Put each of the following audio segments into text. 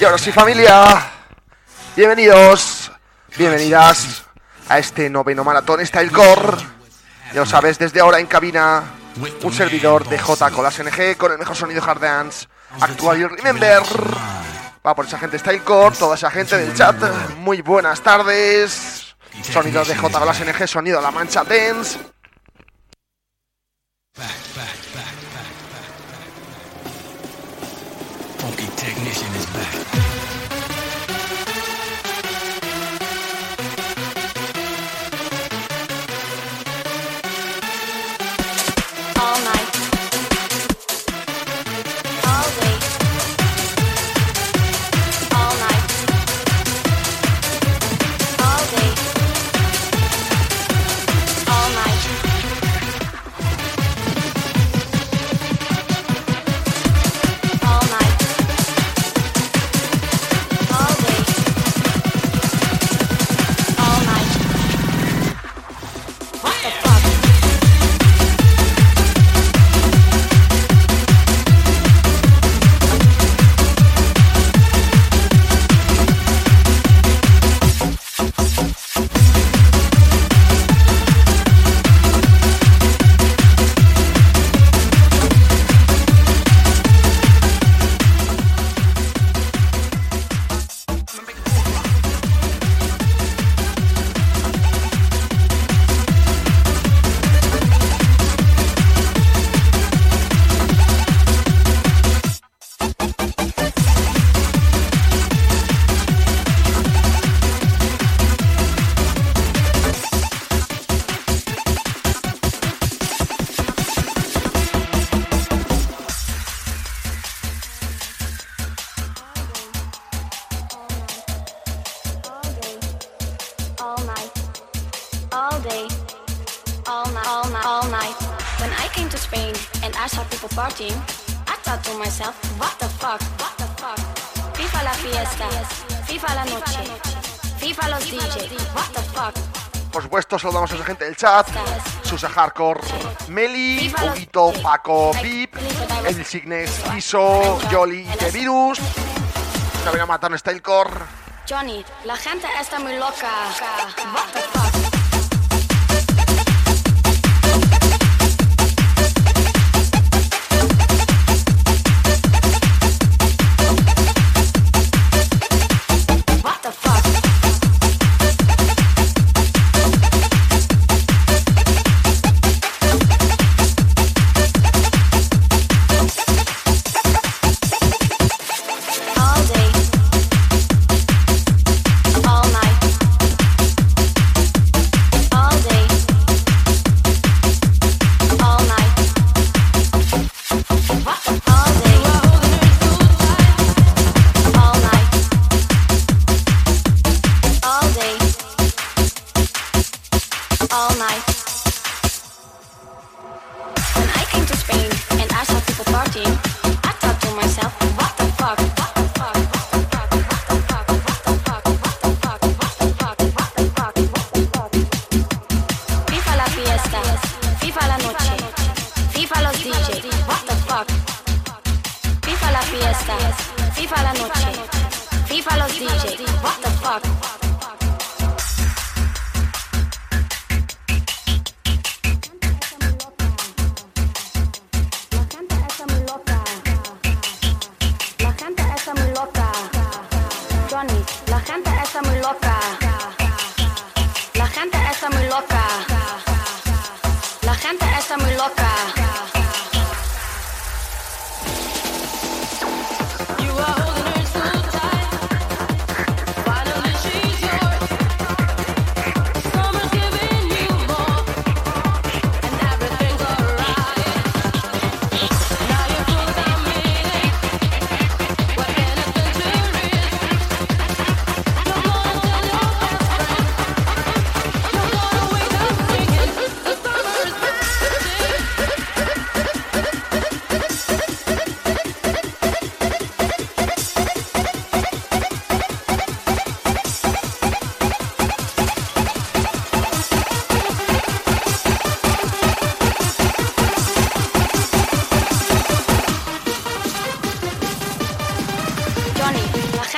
Y ahora sí familia, bienvenidos, bienvenidas a este noveno maratón Stylecore. Ya lo sabes, desde ahora en cabina, un servidor de J con las NG, con el mejor sonido hard dance, actual y remember. Va por esa gente Stylecore, toda esa gente del chat, muy buenas tardes. Sonido de J con las NG, sonido la mancha dance. Saludamos a chat. Susa Hardcore, Meli, Huguito, Paco, Vip, El Signes, Iso, Jolly, The Virus. También a matar Stylecore. Johnny, la gente está muy loca. What the fuck?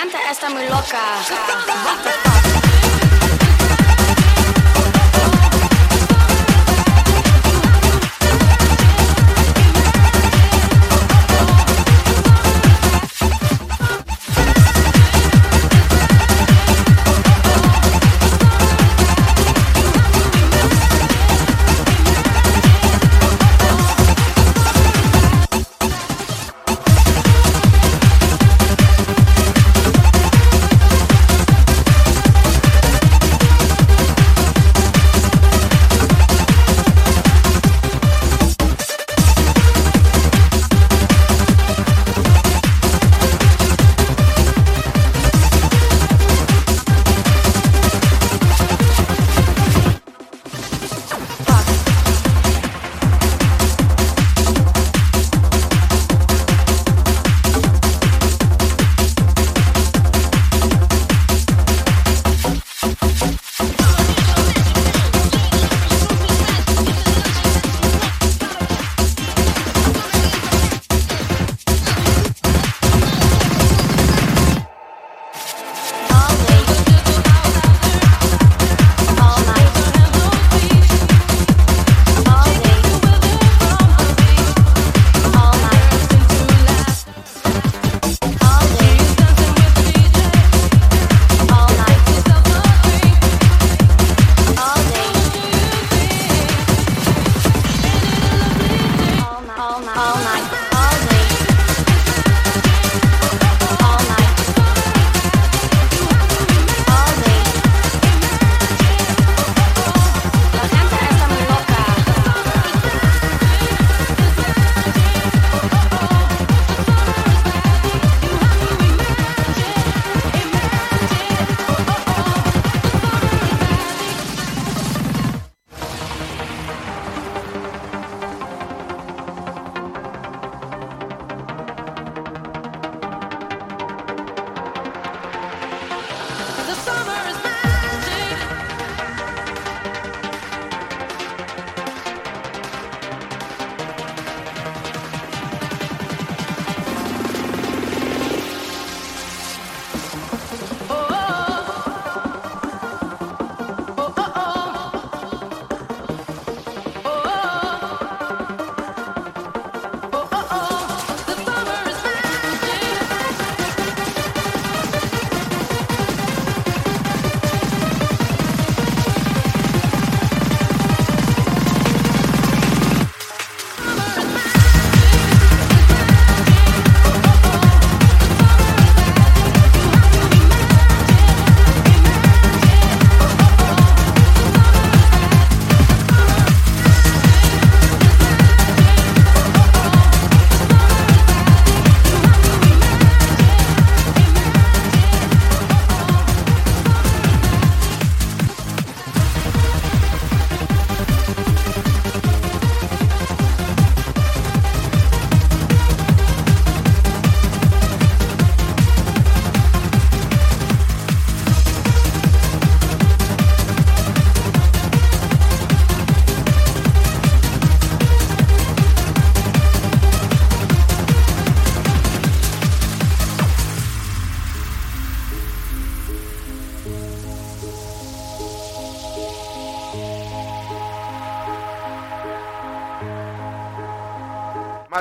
encanta, está muy loca.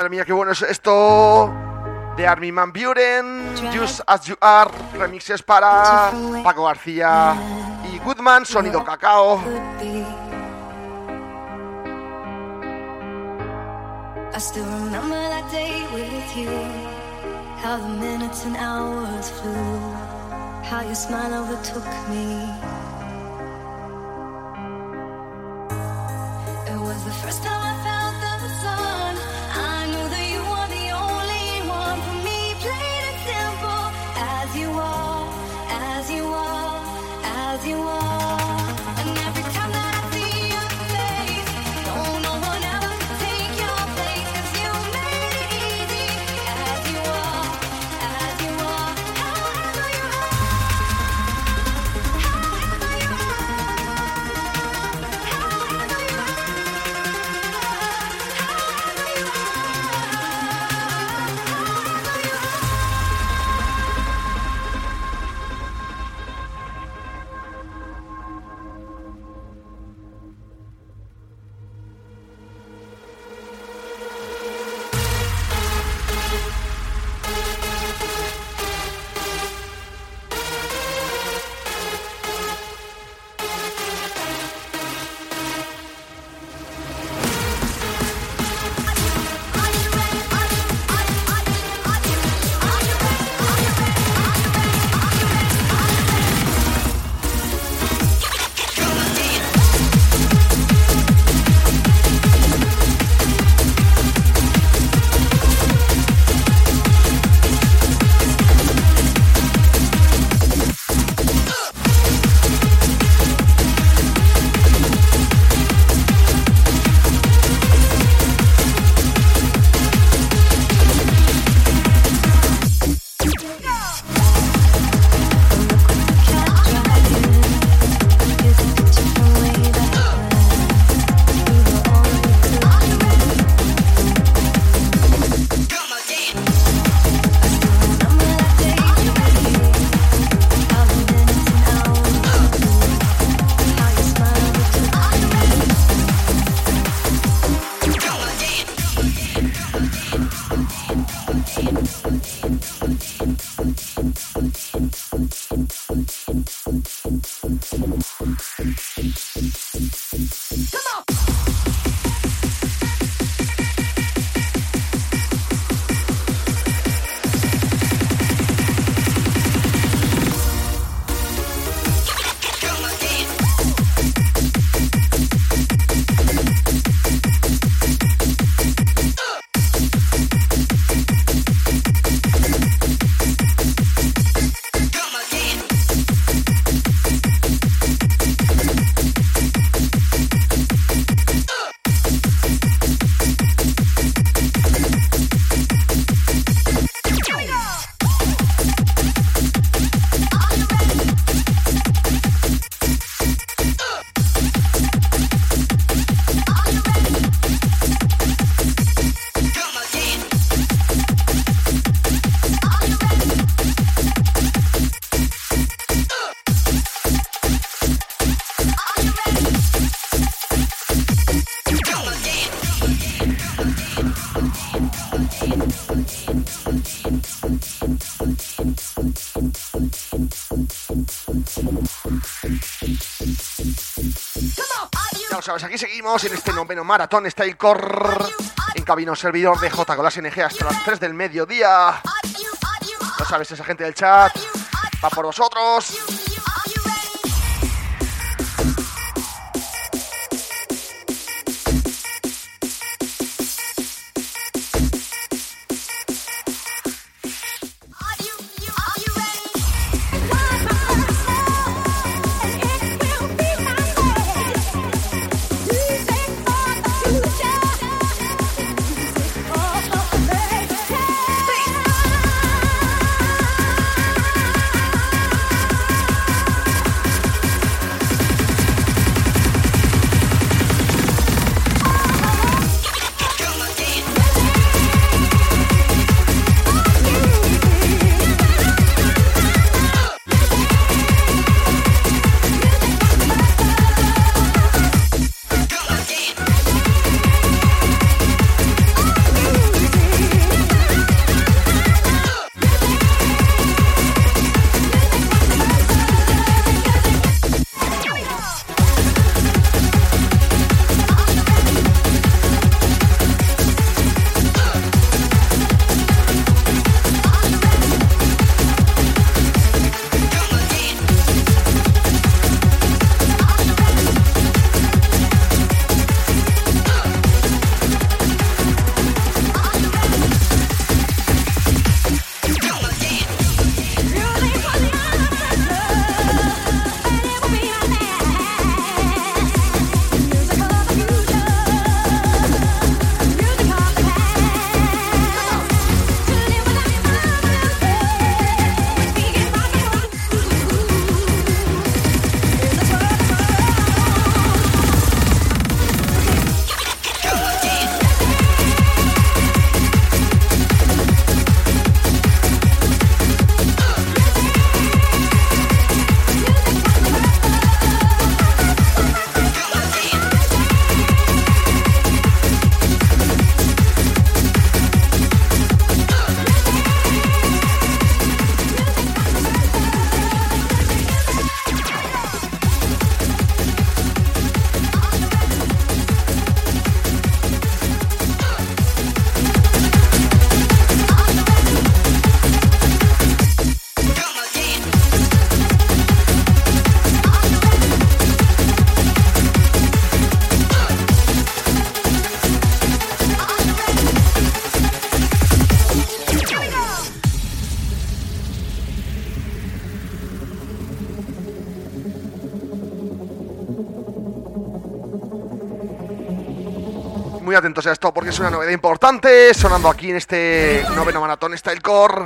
Madre mía, qué bueno es esto de Armin Van Buren, Just As You Are, remixes para Paco García y Goodman, sonido cacao. I still remember that day with you, how the minutes and hours flew, how your smile overtook me. It was the first time sabes, aquí seguimos en este noveno maratón Style Core. En cabino servidor de J con las NG hasta las 3 del mediodía. Lo sabes, esa gente del chat. Va por vosotros. Atentos a esto porque es una novedad importante sonando aquí en este noveno maratón Style Core.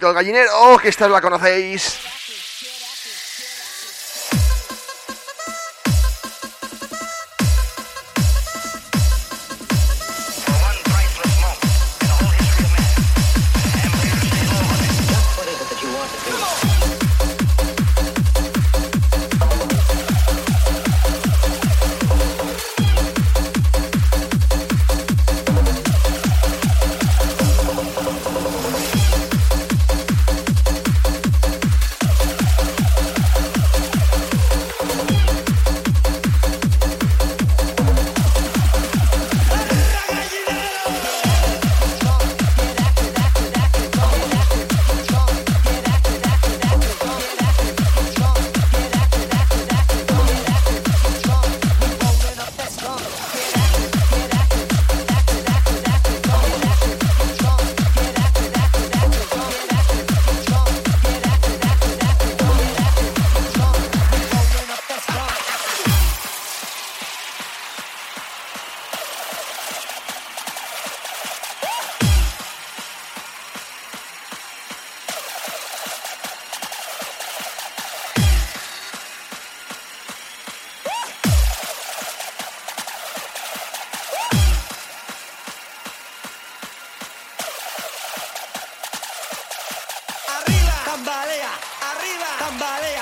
Poquito del gallinero, que esta la conocéis. somebody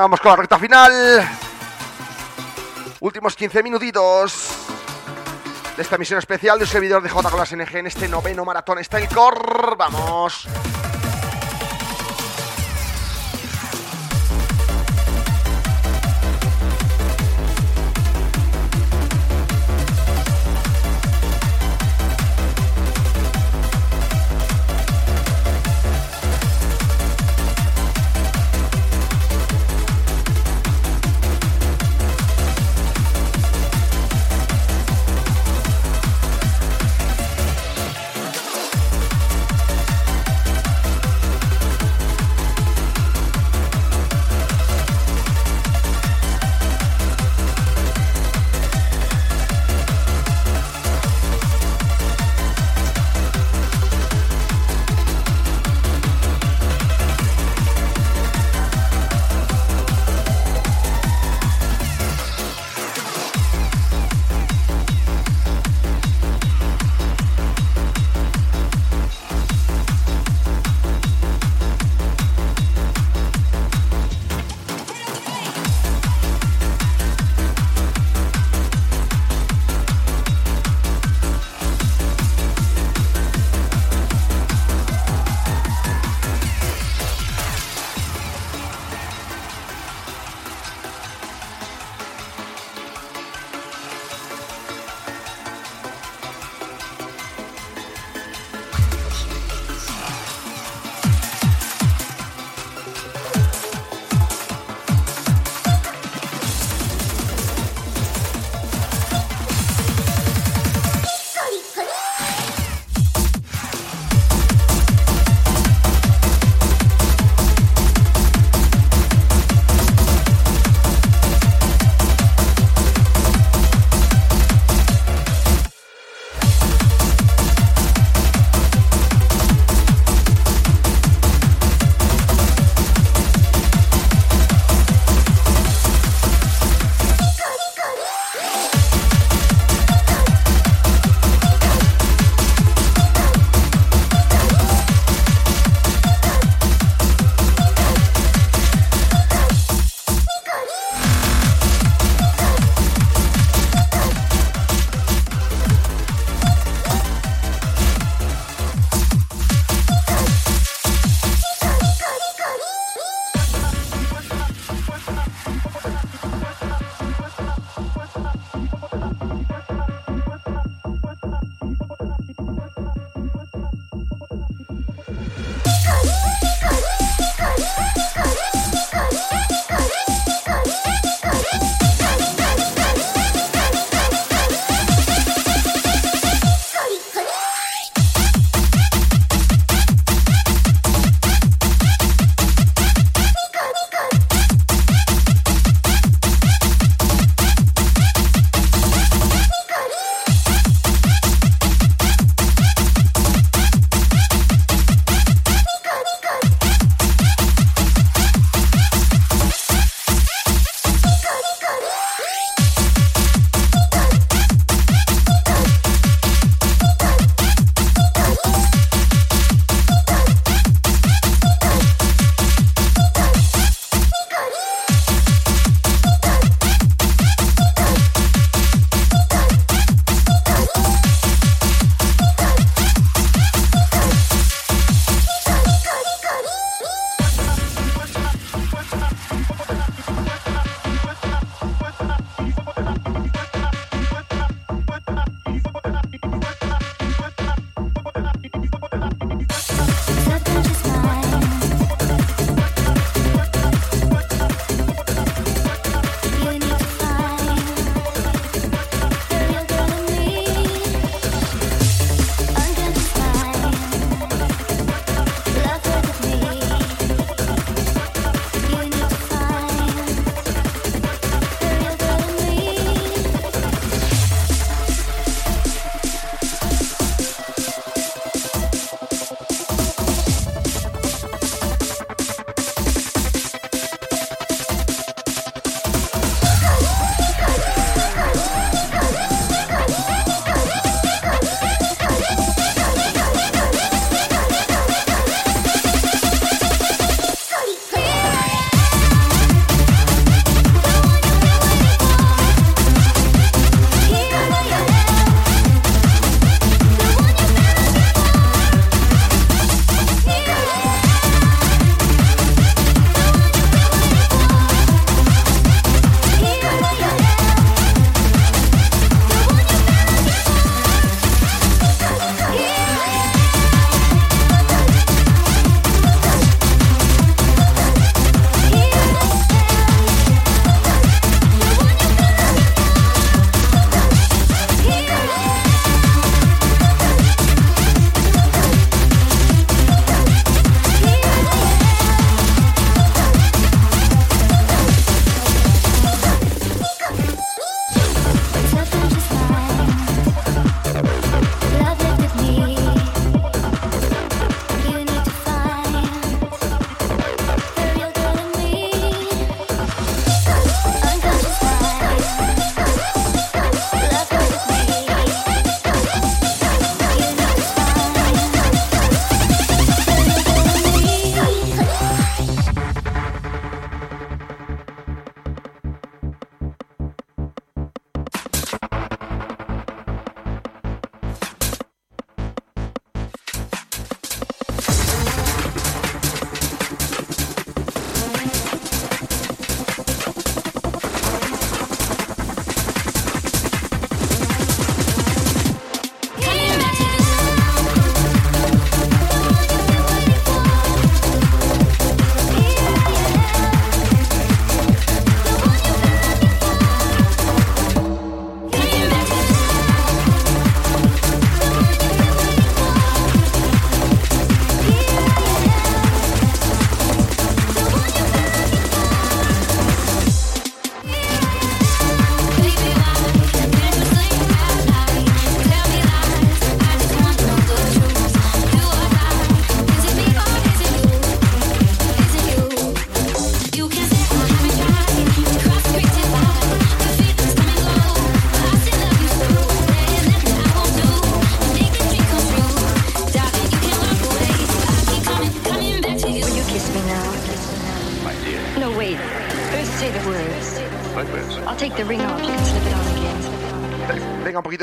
vamos con la recta final. Últimos 15 minutitos de esta misión especial de un servidor de J con las NG en este noveno maratón Stylecore. Vamos.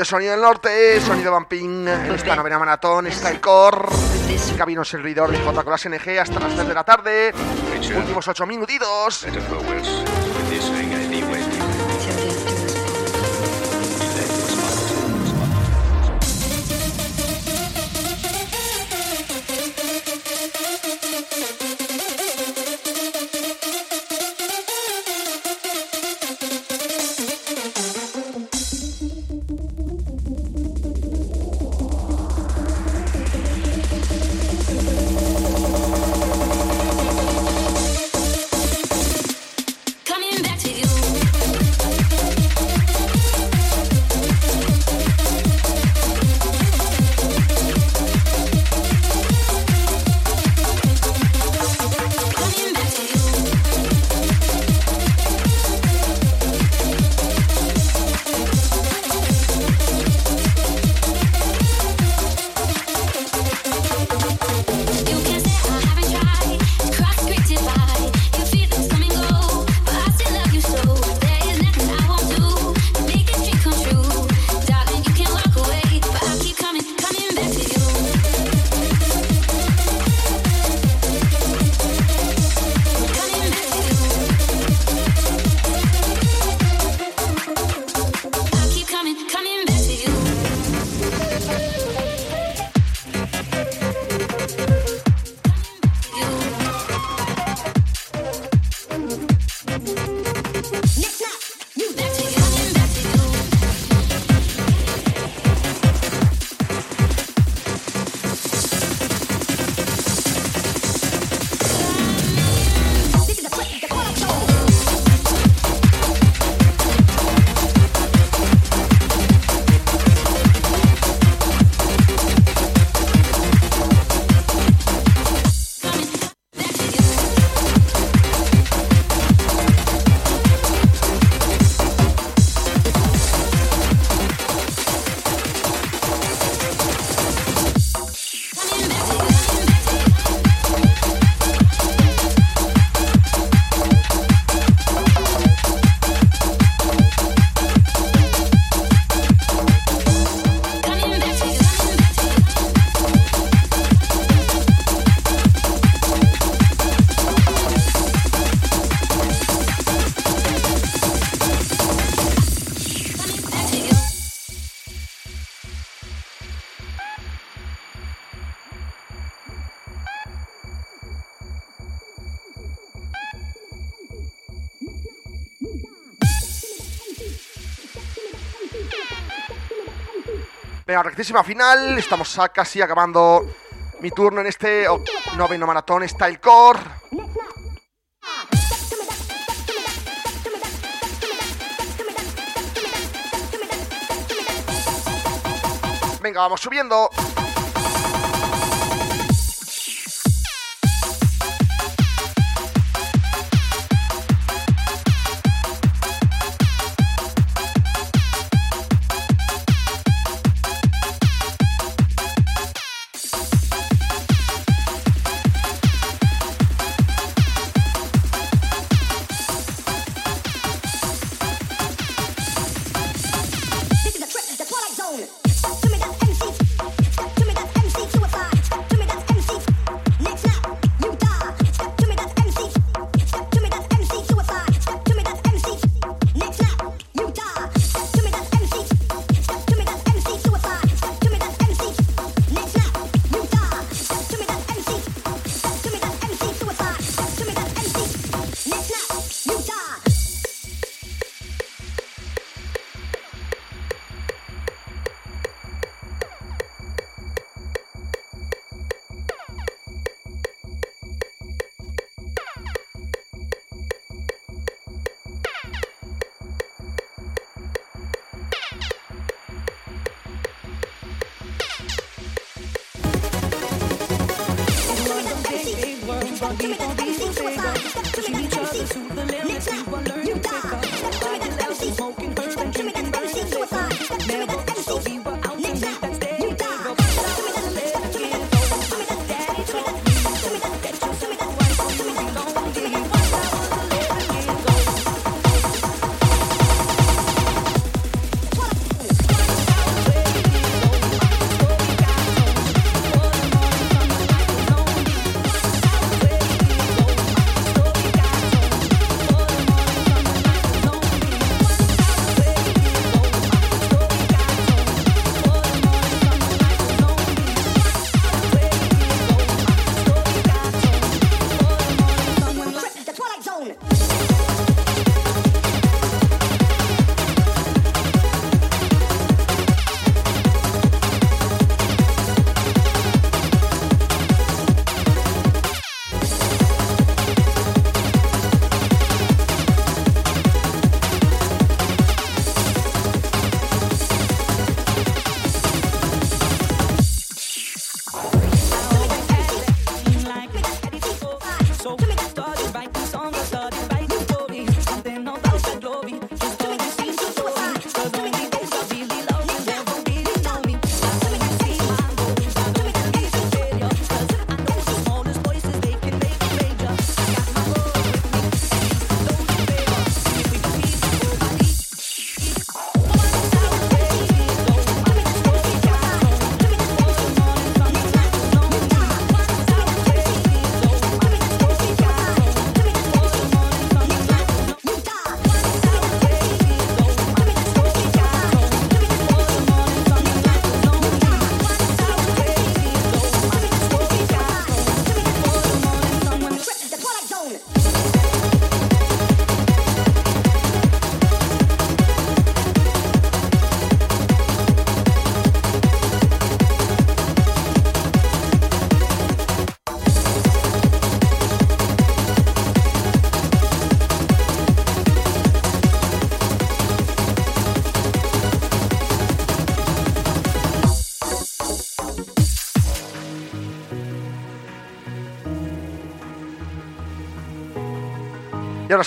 sonido del norte, sonido vamping, esta novena maratón, Skycore, camino servidor de JColas NG hasta las 3 de la tarde, últimos 8 minutitos. rectísima final. Estamos casi acabando mi turno en este noveno maratón Style Core. Venga, vamos subiendo.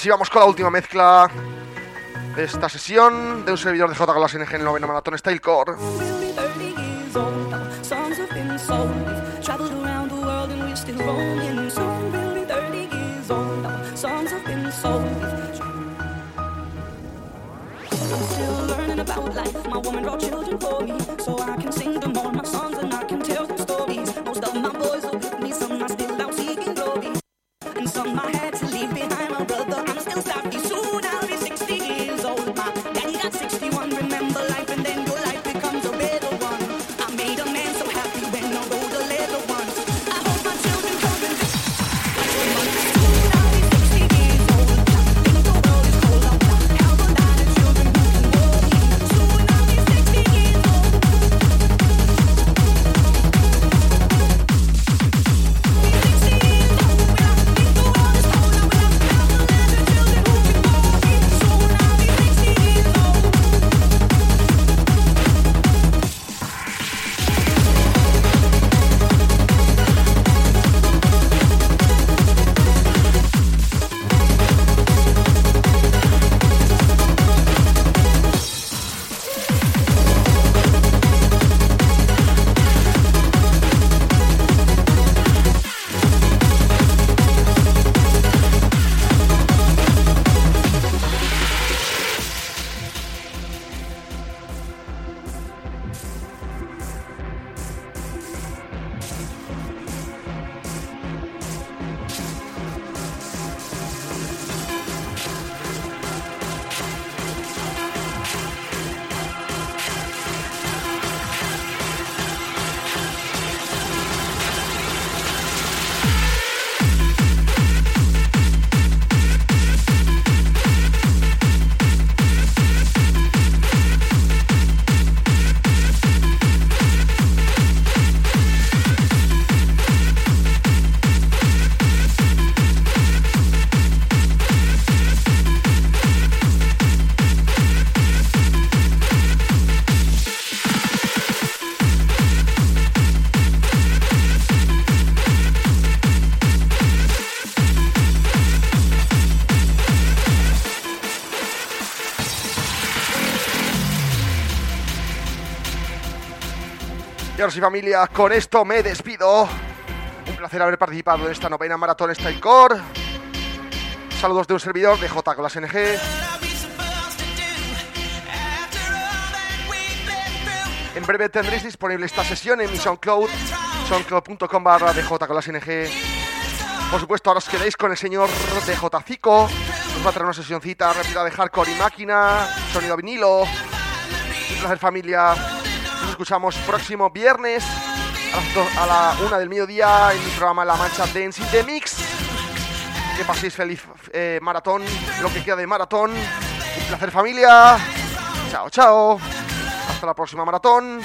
Sí vamos con la última mezcla de esta sesión de un servidor de J con las NG en el noveno maratón Stylecore. We'll be 30 years old. Our songs have been sold. We've traveled around the world and we're still roaming. Soon we'll be 30 years old. Our songs have been sold. I'm still learning about life. My woman brought children for me, so I can sing them all my songs and I can tell them stories. Most of my boys are with me, some still out seeking and some stop you soon. Y ahora sí, familia, con esto me despido. Un placer haber participado en esta novena maratón Stylecore. Saludos de un servidor de J con las NG. En breve tendréis disponible esta sesión en mi SoundCloud, soundcloud.com barra DJ con las NG. Por supuesto, ahora os quedáis con el señor DJ Zico. Nos va a traer una sesioncita rápida de hardcore y máquina, sonido vinilo. Un placer, familia. Escuchamos próximo viernes a la una del mediodía en mi programa La Mancha Dance in the Mix. Que paséis feliz eh, maratón, lo que queda de maratón. Un placer, familia. Chao, chao. Hasta la próxima maratón.